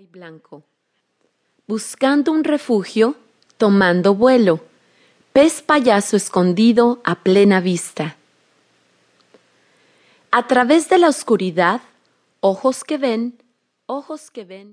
y blanco. Buscando un refugio, tomando vuelo, pez payaso escondido a plena vista. A través de la oscuridad, ojos que ven, ojos que ven.